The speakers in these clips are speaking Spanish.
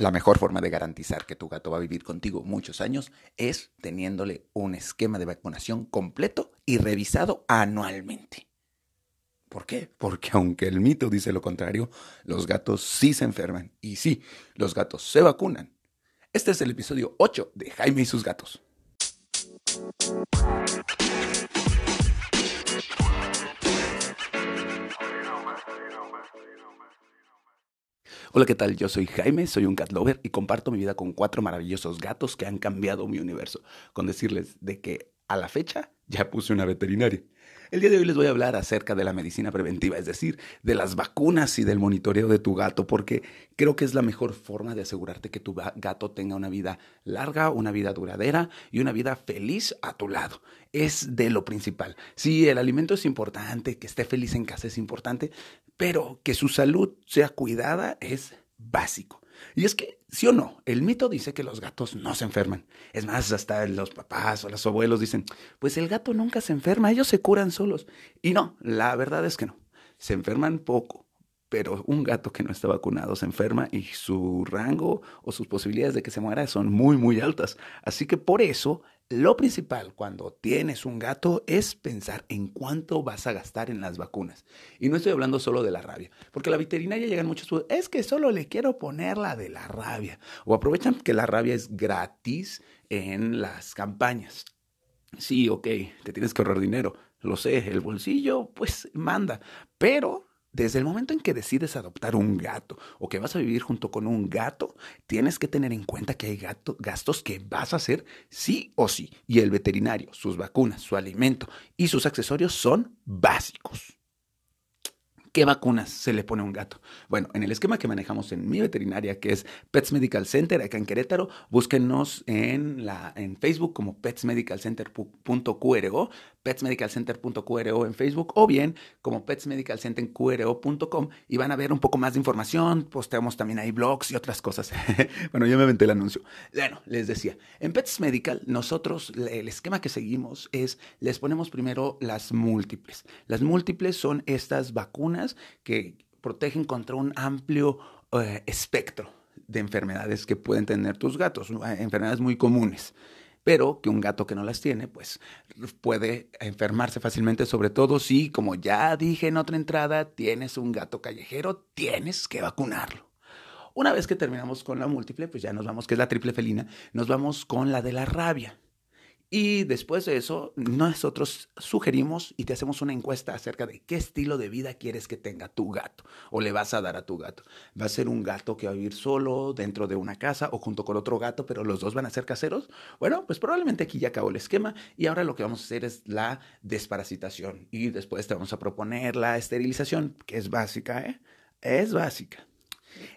La mejor forma de garantizar que tu gato va a vivir contigo muchos años es teniéndole un esquema de vacunación completo y revisado anualmente. ¿Por qué? Porque aunque el mito dice lo contrario, los gatos sí se enferman y sí, los gatos se vacunan. Este es el episodio 8 de Jaime y sus gatos. Hola, ¿qué tal? Yo soy Jaime, soy un cat lover y comparto mi vida con cuatro maravillosos gatos que han cambiado mi universo. Con decirles de que a la fecha ya puse una veterinaria. El día de hoy les voy a hablar acerca de la medicina preventiva, es decir, de las vacunas y del monitoreo de tu gato, porque creo que es la mejor forma de asegurarte que tu gato tenga una vida larga, una vida duradera y una vida feliz a tu lado. Es de lo principal. Sí, el alimento es importante, que esté feliz en casa es importante, pero que su salud sea cuidada es básico. Y es que, sí o no, el mito dice que los gatos no se enferman. Es más, hasta los papás o los abuelos dicen, pues el gato nunca se enferma, ellos se curan solos. Y no, la verdad es que no. Se enferman poco, pero un gato que no está vacunado se enferma y su rango o sus posibilidades de que se muera son muy, muy altas. Así que por eso lo principal cuando tienes un gato es pensar en cuánto vas a gastar en las vacunas. Y no estoy hablando solo de la rabia, porque a la veterinaria llegan muchos, es que solo le quiero poner la de la rabia. O aprovechan que la rabia es gratis en las campañas. Sí, ok, te tienes que ahorrar dinero, lo sé, el bolsillo pues manda, pero desde el momento en que decides adoptar un gato o que vas a vivir junto con un gato, tienes que tener en cuenta que hay gastos que vas a hacer sí o sí. Y el veterinario, sus vacunas, su alimento y sus accesorios son básicos. ¿Qué vacunas se le pone a un gato? Bueno, en el esquema que manejamos en mi veterinaria, que es Pets Medical Center, acá en Querétaro, búsquenos en, la, en Facebook como petsmedicalcenter.qro, petsmedicalcenter.qro en Facebook, o bien como petsmedicalcenterqro.com y van a ver un poco más de información. Posteamos también ahí blogs y otras cosas. bueno, ya me aventé el anuncio. Bueno, les decía, en Pets Medical, nosotros, el esquema que seguimos es, les ponemos primero las múltiples. Las múltiples son estas vacunas que protegen contra un amplio eh, espectro de enfermedades que pueden tener tus gatos, eh, enfermedades muy comunes pero que un gato que no las tiene, pues puede enfermarse fácilmente, sobre todo si, como ya dije en otra entrada, tienes un gato callejero, tienes que vacunarlo. Una vez que terminamos con la múltiple, pues ya nos vamos, que es la triple felina, nos vamos con la de la rabia. Y después de eso, nosotros sugerimos y te hacemos una encuesta acerca de qué estilo de vida quieres que tenga tu gato o le vas a dar a tu gato. ¿Va a ser un gato que va a vivir solo dentro de una casa o junto con otro gato, pero los dos van a ser caseros? Bueno, pues probablemente aquí ya acabó el esquema y ahora lo que vamos a hacer es la desparasitación y después te vamos a proponer la esterilización, que es básica, ¿eh? Es básica.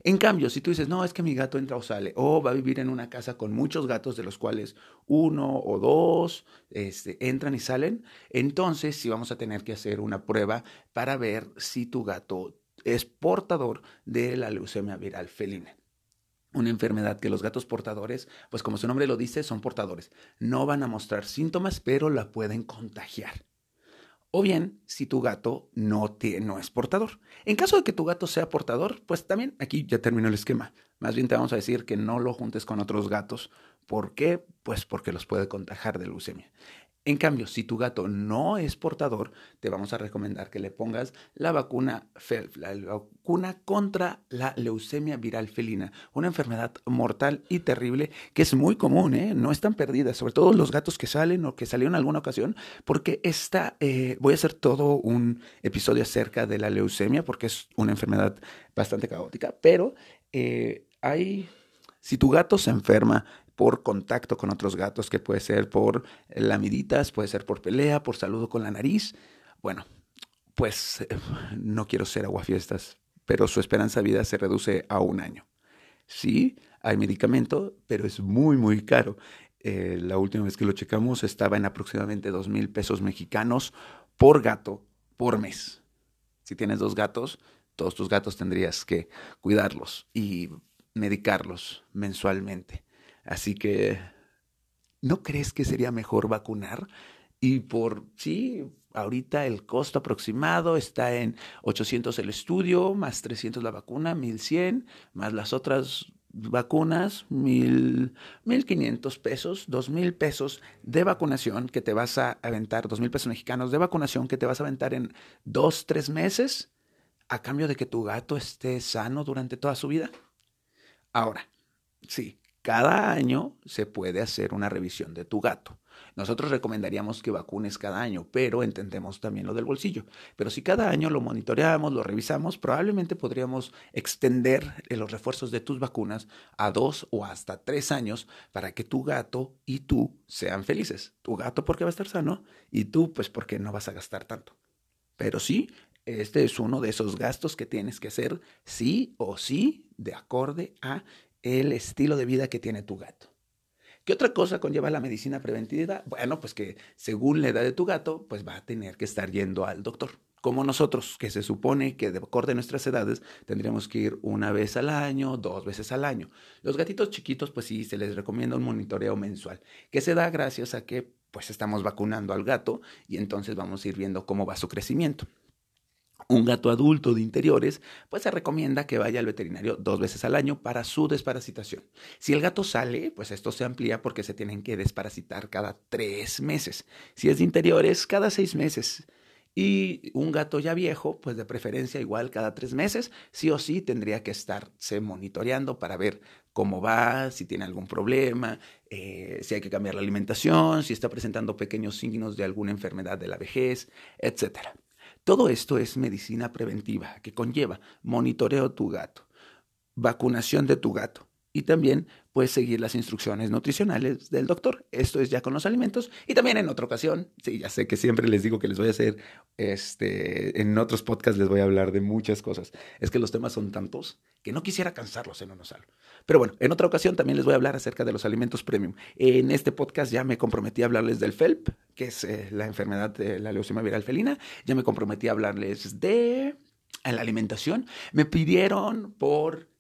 En cambio, si tú dices, no, es que mi gato entra o sale, o va a vivir en una casa con muchos gatos, de los cuales uno o dos este, entran y salen, entonces sí vamos a tener que hacer una prueba para ver si tu gato es portador de la leucemia viral felina una enfermedad que los gatos portadores, pues como su nombre lo dice, son portadores. No van a mostrar síntomas, pero la pueden contagiar. O bien, si tu gato no, no es portador. En caso de que tu gato sea portador, pues también aquí ya terminó el esquema. Más bien te vamos a decir que no lo juntes con otros gatos. ¿Por qué? Pues porque los puede contagiar de leucemia. En cambio, si tu gato no es portador, te vamos a recomendar que le pongas la vacuna la vacuna contra la leucemia viral felina, una enfermedad mortal y terrible que es muy común, ¿eh? no están perdidas, sobre todo los gatos que salen o que salieron en alguna ocasión, porque esta, eh, voy a hacer todo un episodio acerca de la leucemia, porque es una enfermedad bastante caótica, pero eh, hay, si tu gato se enferma por contacto con otros gatos, que puede ser por lamiditas, puede ser por pelea, por saludo con la nariz. Bueno, pues no quiero ser aguafiestas, pero su esperanza de vida se reduce a un año. Sí, hay medicamento, pero es muy, muy caro. Eh, la última vez que lo checamos estaba en aproximadamente dos mil pesos mexicanos por gato por mes. Si tienes dos gatos, todos tus gatos tendrías que cuidarlos y medicarlos mensualmente. Así que, ¿no crees que sería mejor vacunar? Y por, sí, ahorita el costo aproximado está en 800 el estudio, más 300 la vacuna, 1100, más las otras vacunas, mil, mil quinientos pesos, dos mil pesos de vacunación que te vas a aventar, dos mil pesos mexicanos de vacunación que te vas a aventar en dos, tres meses a cambio de que tu gato esté sano durante toda su vida. Ahora, sí, cada año se puede hacer una revisión de tu gato. Nosotros recomendaríamos que vacunes cada año, pero entendemos también lo del bolsillo. Pero si cada año lo monitoreamos, lo revisamos, probablemente podríamos extender los refuerzos de tus vacunas a dos o hasta tres años para que tu gato y tú sean felices. Tu gato porque va a estar sano y tú pues porque no vas a gastar tanto. Pero sí, este es uno de esos gastos que tienes que hacer sí o sí de acorde a el estilo de vida que tiene tu gato. ¿Qué otra cosa conlleva la medicina preventiva? Bueno, pues que según la edad de tu gato, pues va a tener que estar yendo al doctor. Como nosotros, que se supone que de acorde a nuestras edades tendríamos que ir una vez al año, dos veces al año. Los gatitos chiquitos, pues sí, se les recomienda un monitoreo mensual, que se da gracias a que pues estamos vacunando al gato y entonces vamos a ir viendo cómo va su crecimiento un gato adulto de interiores, pues se recomienda que vaya al veterinario dos veces al año para su desparasitación. Si el gato sale, pues esto se amplía porque se tienen que desparasitar cada tres meses. Si es de interiores, cada seis meses. Y un gato ya viejo, pues de preferencia igual cada tres meses, sí o sí tendría que estarse monitoreando para ver cómo va, si tiene algún problema, eh, si hay que cambiar la alimentación, si está presentando pequeños signos de alguna enfermedad de la vejez, etcétera. Todo esto es medicina preventiva que conlleva monitoreo tu gato, vacunación de tu gato y también puedes seguir las instrucciones nutricionales del doctor. Esto es ya con los alimentos. Y también en otra ocasión, sí, ya sé que siempre les digo que les voy a hacer, este, en otros podcasts les voy a hablar de muchas cosas. Es que los temas son tantos que no quisiera cansarlos en uno solo. Pero bueno, en otra ocasión también les voy a hablar acerca de los alimentos premium. En este podcast ya me comprometí a hablarles del FELP, que es eh, la enfermedad de la leucemia viral felina. Ya me comprometí a hablarles de la alimentación. Me pidieron por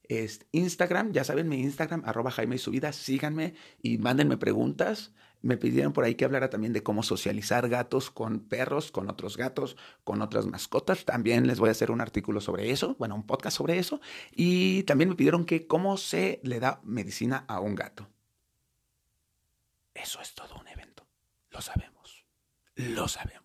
Instagram, ya saben, mi Instagram, arroba Jaime y su vida, síganme y mándenme preguntas. Me pidieron por ahí que hablara también de cómo socializar gatos con perros, con otros gatos, con otras mascotas. También les voy a hacer un artículo sobre eso, bueno, un podcast sobre eso. Y también me pidieron que cómo se le da medicina a un gato. Eso es todo un evento. Lo sabemos. Lo sabemos.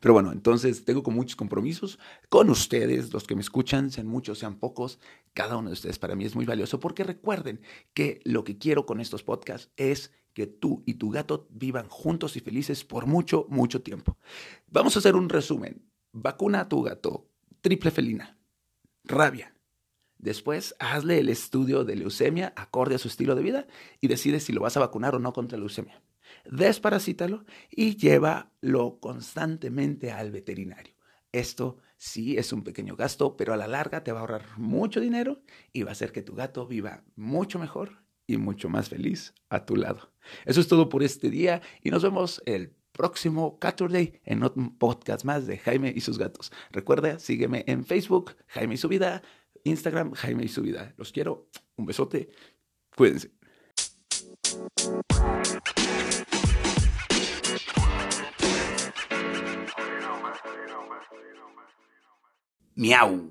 Pero bueno, entonces tengo con muchos compromisos con ustedes, los que me escuchan, sean muchos, sean pocos. Cada uno de ustedes para mí es muy valioso porque recuerden que lo que quiero con estos podcasts es que tú y tu gato vivan juntos y felices por mucho, mucho tiempo. Vamos a hacer un resumen. Vacuna a tu gato, triple felina, rabia. Después, hazle el estudio de leucemia acorde a su estilo de vida y decide si lo vas a vacunar o no contra leucemia desparasítalo y llévalo constantemente al veterinario. Esto sí es un pequeño gasto, pero a la larga te va a ahorrar mucho dinero y va a hacer que tu gato viva mucho mejor y mucho más feliz a tu lado. Eso es todo por este día y nos vemos el próximo Saturday en otro podcast más de Jaime y sus gatos. Recuerda, sígueme en Facebook, Jaime y su vida, Instagram, Jaime y su vida. Los quiero. Un besote. Cuídense. Miau.